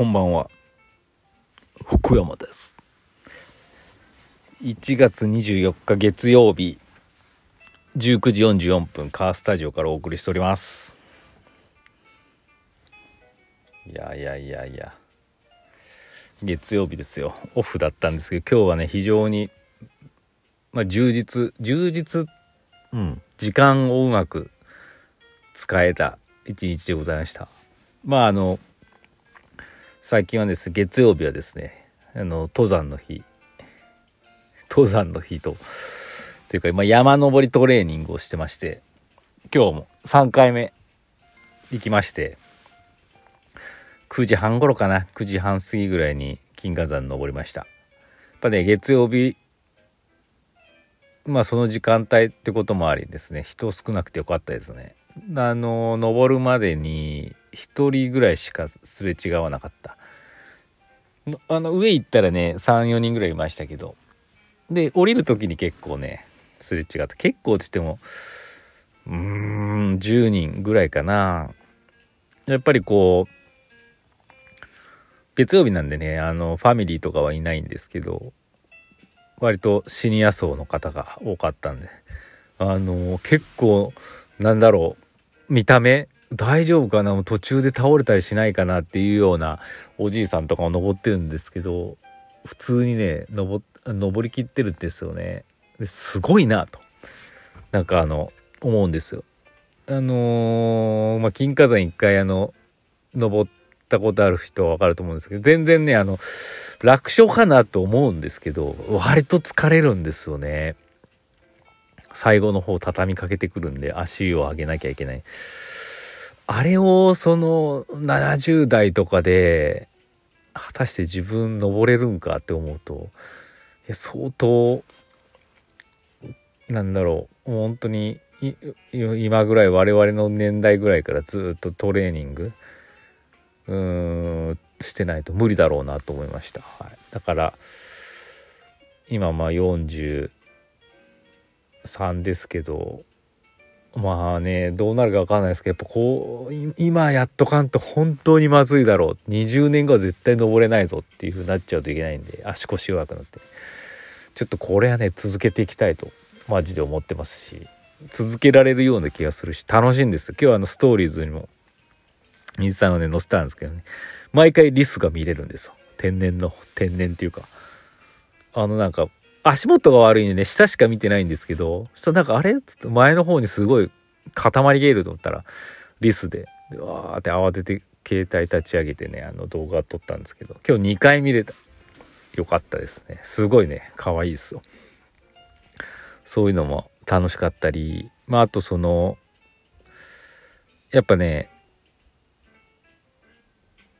こんばんは。福山です。1月24日月曜日19時44分カースタジオからお送りしております。いやいやいやいや。月曜日ですよ。オフだったんですけど今日はね非常にまあ充実充実うん時間をうまく使えた一日でございました。まああの最近はですね月曜日はですねあの登山の日。登山の日とっていうか、まあ、山登りトレーニングをしてまして今日も3回目行きまして9時半頃かな？9時半過ぎぐらいに金華山登りました。やっぱね月曜日まあその時間帯ってこともありですね。人少なくてよかったですね。あの登るまでに1人ぐらいしかすれ違わなかった。あの上行ったらね34人ぐらいいましたけど。で降りる時に結構ねすれ違った。結構って言ってもうーん10人ぐらいかな。やっぱりこう月曜日なんでねあのファミリーとかはいないんですけど割とシニア層の方が多かったんであの結構なんだろう見た目大丈夫かな？途中で倒れたりしないかなっていうようなおじいさんとかも登ってるんですけど普通にね登登りきってるんですよね。ですごいなと。なんかあの思うんですよ。あのー、まあ、金華山一回あの登ったことある人は分かると思うんですけど全然ねあの楽勝かなと思うんですけど割と疲れるんですよね。最後の方畳みかけてくるんで足を上げなきゃいけない。あれをその70代とかで果たして自分登れるんかって思うといや相当なんだろう本当に今ぐらい我々の年代ぐらいからずっとトレーニングうんしてないと無理だろうなと思いました、はい、だから今まあ43ですけどまあねどうなるか分かんないですけどやっぱこう今やっとかんと本当にまずいだろう。20年後は絶対登れないぞっていう風になっちゃうといけないんで足腰弱くなって。ちょっとこれはね続けていきたいとマジで思ってますし続けられるような気がするし楽しいんです今日はあのストーリーズにも水さんをね載せたんですけどね。毎回リスが見れるんですよ。天然の天然っていうか。あのなんか足元が悪いんでね、下しか見てないんですけど、そしたらなんかあれ？つって前の方にすごい塊ゲールと思ったら、リスで、でわーって慌てて携帯立ち上げてね、あの動画撮ったんですけど、今日2回見れた。よかったですね。すごいね、可愛いですよ。そういうのも楽しかったり、まああとその、やっぱね、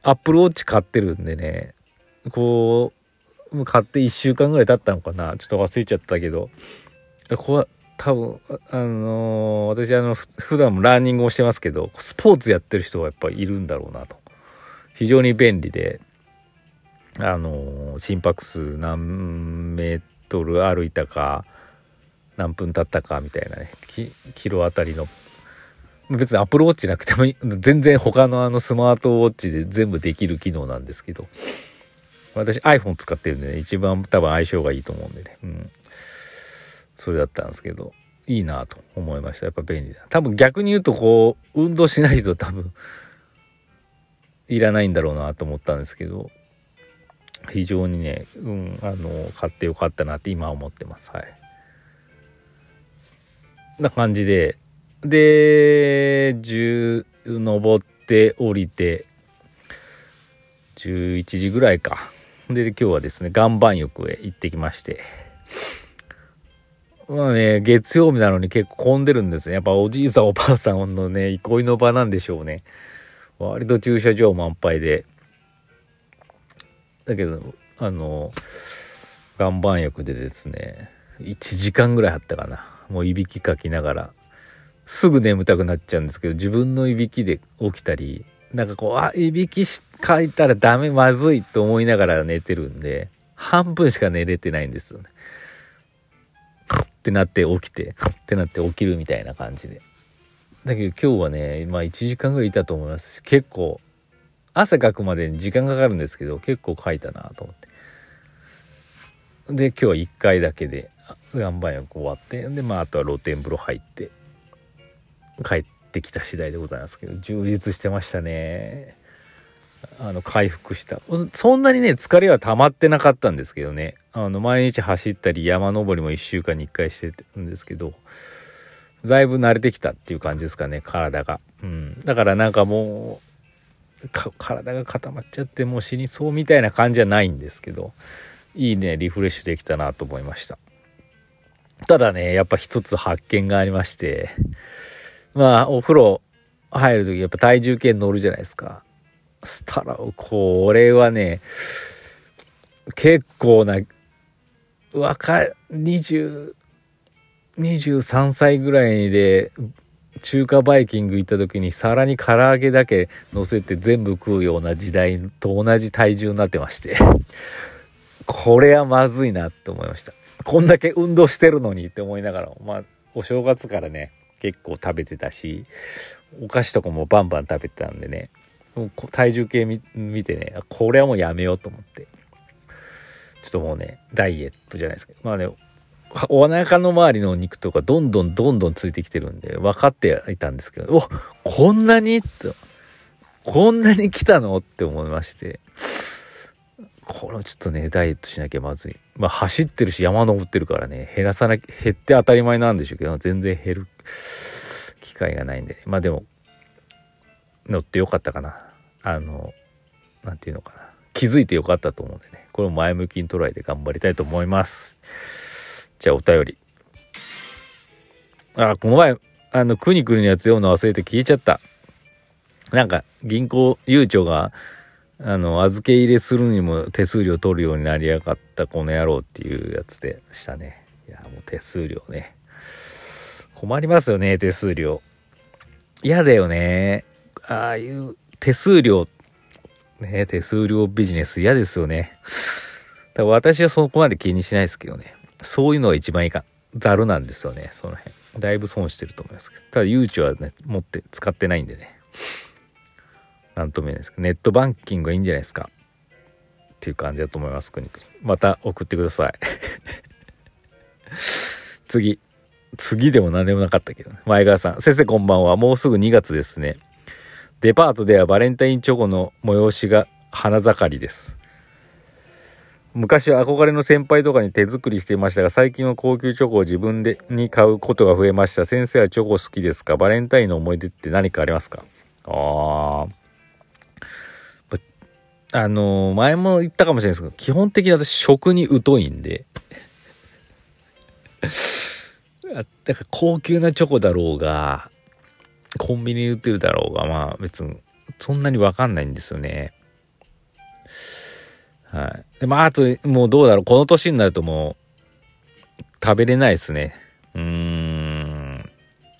アップルウォッチ買ってるんでね、こう、もう買って1週間ぐらい経ったのかな。ちょっと忘れちゃったけど。これ多分あのー、私あの普段もランニングをしてますけどスポーツやってる人がやっぱいるんだろうなと。非常に便利であのー、心拍数何メートル歩いたか何分経ったかみたいなねキロあたりの。別にアップルウォッチなくても全然他のあのスマートウォッチで全部できる機能なんですけど。私 iPhone 使ってるんでね、一番多分相性がいいと思うんでね。うん。それだったんですけど、いいなと思いました。やっぱ便利だ。多分逆に言うとこう、運動しない人多分、いらないんだろうなと思ったんですけど、非常にね、うん、あの、買ってよかったなって今思ってます。はい。な感じで、で、10、登って降りて、11時ぐらいか。で、今日はですね、岩盤浴へ行ってきまして。まあね、月曜日なのに結構混んでるんですね。やっぱおじいさんおばあさんのね、憩いの場なんでしょうね。割と駐車場満杯で。だけど、あの、岩盤浴でですね、1時間ぐらいあったかな。もういびきかきながら、すぐ眠たくなっちゃうんですけど、自分のいびきで起きたり、なんかこう、あ、いびきし、書いたらダメ、まずいと思いながら寝てるんで、半分しか寝れてないんですよね。ってなって起きて、ってなって起きるみたいな感じで。だけど今日はね、まあ1時間ぐらいいたと思いますし、結構、汗かくまでに時間かかるんですけど結構書いたなと思ってで今日は1回だけで岩盤浴終わってでまああとは露天風呂入って帰ってきた次第でございますけど充実してましたね。あの回復した。そんなにね疲れは溜まってなかったんですけどね。あの毎日走ったり山登りも1週間に1回してるんですけどだいぶ慣れてきたっていう感じですかね体が、うん、だからなんかもう体が固まっちゃってもう死にそうみたいな感じじゃないんですけどいいねリフレッシュできたなと思いました。ただねやっぱ一つ発見がありましてまあお風呂入る時やっぱ体重計乗るじゃないですか。したらこれはね結構な若い20 23歳ぐらいで中華バイキング行った時に皿に唐揚げだけ乗せて全部食うような時代と同じ体重になってまして。これはまずいなって思いました。こんだけ運動してるのにって思いながらまあお正月からね結構食べてたしお菓子とかもバンバン食べてたんでね体重計見てねこれはもうやめようと思って。ちょっともうねダイエットじゃないですけど。まあねお腹の周りの肉とかどんどんどんどんついてきてるんで分かっていたんですけどおこんなにってこんなに来たの？って思いまして。これちょっとねダイエットしなきゃまずい。まあ走ってるし山登ってるからね減らさなきゃ減って当たり前なんでしょうけど全然減る機会がないんで。まあでも乗ってよかったかな。あの何て言うのかな。気づいてよかったと思うんでね。これを前向きにトライで頑張りたいと思います。じゃあお便り。あ、この前、あの、くにくにのやつ読むの忘れて消えちゃった。なんか、銀行、ゆうちょが、あの、預け入れするにも手数料取るようになりやがったこの野郎っていうやつでしたね。いや、もう手数料ね。困りますよね、手数料。嫌だよね。ああいう手数料、ね、手数料ビジネス嫌ですよね。多分私はそこまで気にしないですけどね。そういうのが一番いいかざるなんですよねその辺だいぶ損してると思いますけどただ誘致はね持って使ってないんでねなんとも言えないですけどネットバンキングがいいんじゃないですか。っていう感じだと思いますくにくにまた送ってください。次。次でも何でもなかったけど、ね、前川さん。先生こんばんは。もうすぐ2月ですね。デパートではバレンタインチョコの催しが花盛りです。昔は憧れの先輩とかに手作りしていましたが、最近は高級チョコを自分でに買うことが増えました。先生はチョコ好きですか？バレンタインの思い出って何かありますか？ああ。あの、前も言ったかもしれないですけど、基本的に私食に疎いんで。だから高級なチョコだろうが、コンビニで売ってるだろうが、まあ別にそんなにわかんないんですよね。はい。でまあ、あと、もうどうだろう。この年になるともう、食べれないですね。うーん。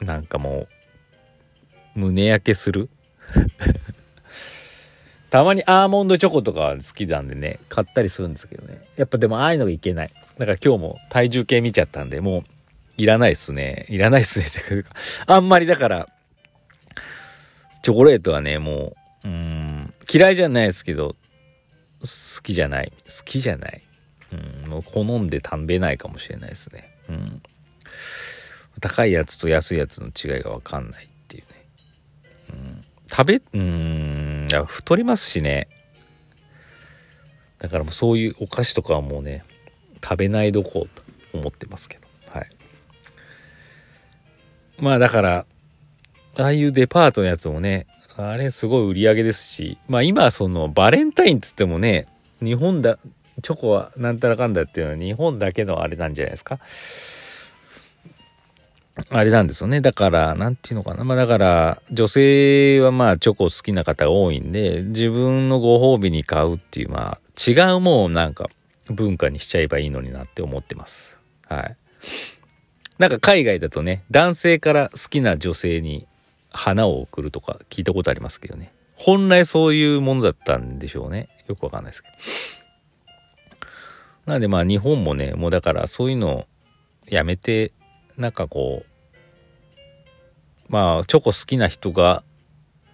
なんかもう、胸焼けするたまにアーモンドチョコとか好きなんでね、買ったりするんですけどね。やっぱでもああいうのがいけない。だから今日も体重計見ちゃったんで、もう、いらないっすね。いらないっすね。ってか、あんまりだから、チョコレートはね、もう、うん、嫌いじゃないですけど、好きじゃない。好きじゃない。うん、もう好んで食べないかもしれないですね。うん。高いやつと安いやつの違いがわかんない。食べ、うん、いや、太りますしね。だからもうそういうお菓子とかはもうね、食べないどこうと思ってますけど。はい。まあだから、ああいうデパートのやつもね、あれすごい売り上げですし、まあ今そのバレンタインっつってもね、日本だ、チョコはなんたらかんだっていうのは日本だけのあれなんじゃないですか。あれなんですよね。だから、なんていうのかな。まあだから、女性はまあチョコ好きな方が多いんで、自分のご褒美に買うっていう、まあ違うもんなんか文化にしちゃえばいいのになって思ってます。はい。なんか海外だとね、男性から好きな女性に花を贈るとか聞いたことありますけどね。本来そういうものだったんでしょうね。よくわかんないですけど。なんでまあ日本もね、もうだからそういうのをやめて、なんかこう、まあチョコ好きな人が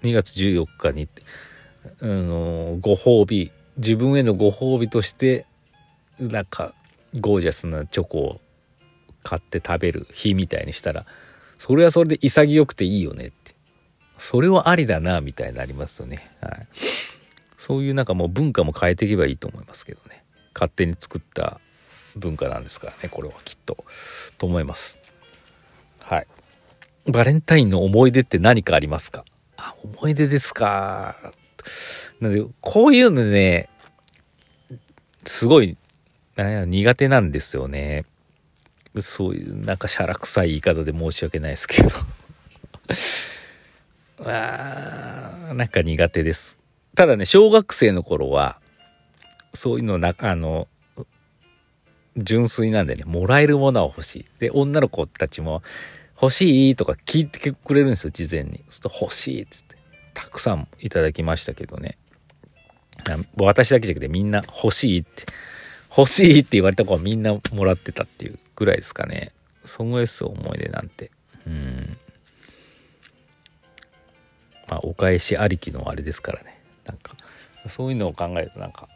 2月14日にあのご褒美自分へのご褒美としてなんかゴージャスなチョコを買って食べる日みたいにしたらそれはそれで潔くていいよねって。それはありだなみたいになりますよね、はい、そういうなんかもう文化も変えていけばいいと思いますけどね。勝手に作った文化なんですからねこれはきっと。と思います。はい。バレンタインの思い出って何かありますか？あ思い出ですか。なんでこういうのねすごい苦手なんですよね。そういうなんかしゃらくさい言い方で申し訳ないですけど。あなんか苦手です。ただね小学生の頃はそういうのなあの純粋なんでねもらえるものは欲しい。で女の子たちも欲しいとか聞いてくれるんですよ事前に。そうすると欲しいっつって。たくさんいただきましたけどね。私だけじゃなくてみんな欲しいって欲しいって言われた子はみんなもらってたっていうぐらいですかね。そんぐらいですよ思い出なんて。うん。まあお返しありきのあれですからね。なんかそういうのを考えるとなんか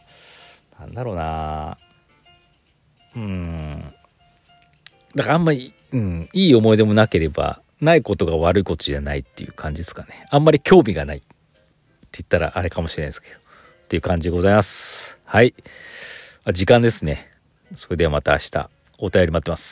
なんだろうな。うん。だからあんまり、うん、いい思い出もなければないことが悪いことじゃないっていう感じですかね。あんまり興味がないって言ったらあれかもしれないですけど。っていう感じでございます。はい。時間ですね。それではまた明日。お便り待ってます。